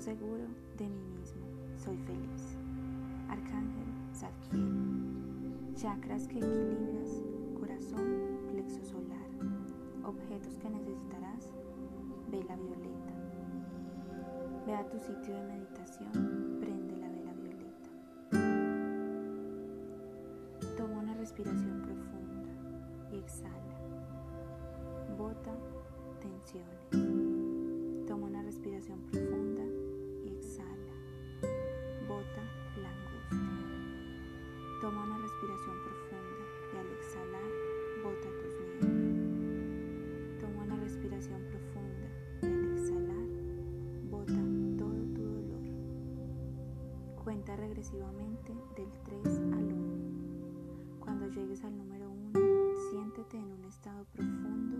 seguro de mí mismo, soy feliz. Arcángel Zadkiel. Chakras que equilibras, corazón, plexo solar. Objetos que necesitarás, vela violeta. Ve a tu sitio de meditación, prende la vela violeta. Toma una respiración profunda y exhala. Bota tensiones. Toma una respiración profunda Cuenta regresivamente del 3 al 1. Cuando llegues al número 1, siéntete en un estado profundo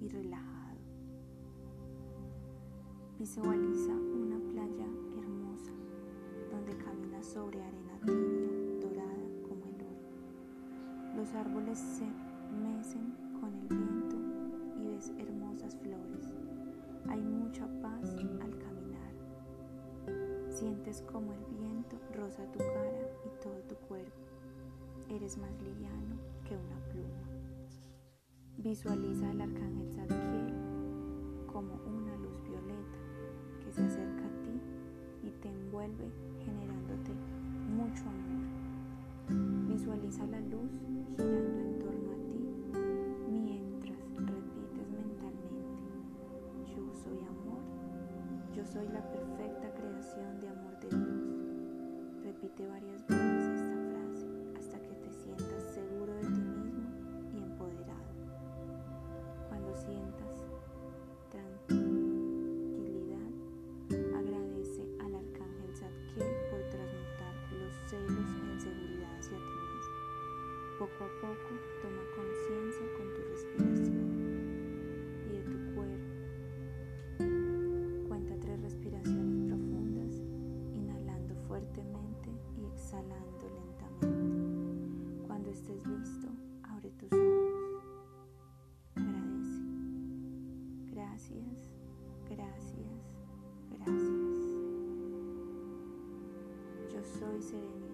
y relajado. Visualiza una playa hermosa donde caminas sobre arena tibia, dorada como el oro. Los árboles se mecen Sientes como el viento roza tu cara y todo tu cuerpo. Eres más liviano que una pluma. Visualiza al arcángel Zadkiel como una luz violeta se acerca a ti y te envuelve generándote mucho amor. Visualiza la luz girando soy la perfecta creación de amor de Dios. Repite varias veces esta frase hasta que te sientas seguro de ti mismo y empoderado. Cuando sientas Poco a poco toma soy serenidad,